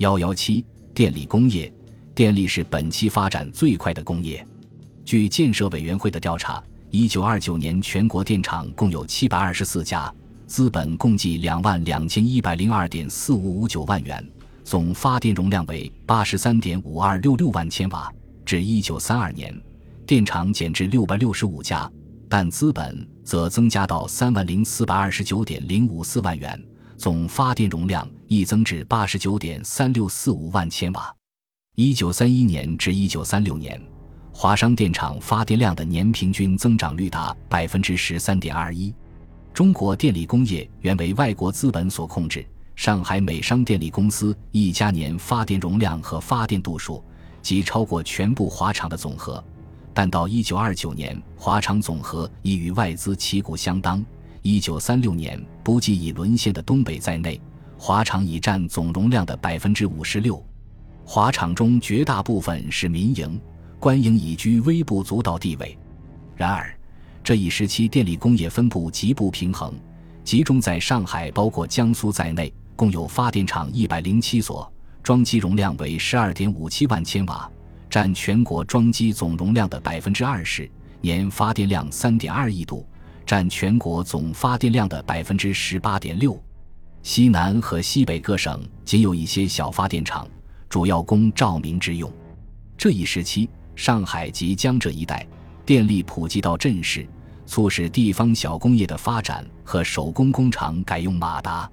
幺幺七，电力工业，电力是本期发展最快的工业。据建设委员会的调查，一九二九年全国电厂共有七百二十四家，资本共计两万两千一百零二点四五五九万元，总发电容量为八十三点五二六六万千瓦。至一九三二年，电厂减至六百六十五家，但资本则增加到三万零四百二十九点零五四万元。总发电容量亦增至八十九点三六四五万千瓦。一九三一年至一九三六年，华商电厂发电量的年平均增长率达百分之十三点二一。中国电力工业原为外国资本所控制，上海美商电力公司一家年发电容量和发电度数即超过全部华厂的总和，但到一九二九年，华厂总和已与外资旗鼓相当。一九三六年，不计已沦陷的东北在内，华厂已占总容量的百分之五十六。华厂中绝大部分是民营，官营已居微不足道地位。然而，这一时期电力工业分布极不平衡，集中在上海，包括江苏在内，共有发电厂一百零七所，装机容量为十二点五七万千瓦，占全国装机总容量的百分之二十，年发电量三点二亿度。占全国总发电量的百分之十八点六，西南和西北各省仅有一些小发电厂，主要供照明之用。这一时期，上海及江浙一带电力普及到镇市，促使地方小工业的发展和手工工厂改用马达。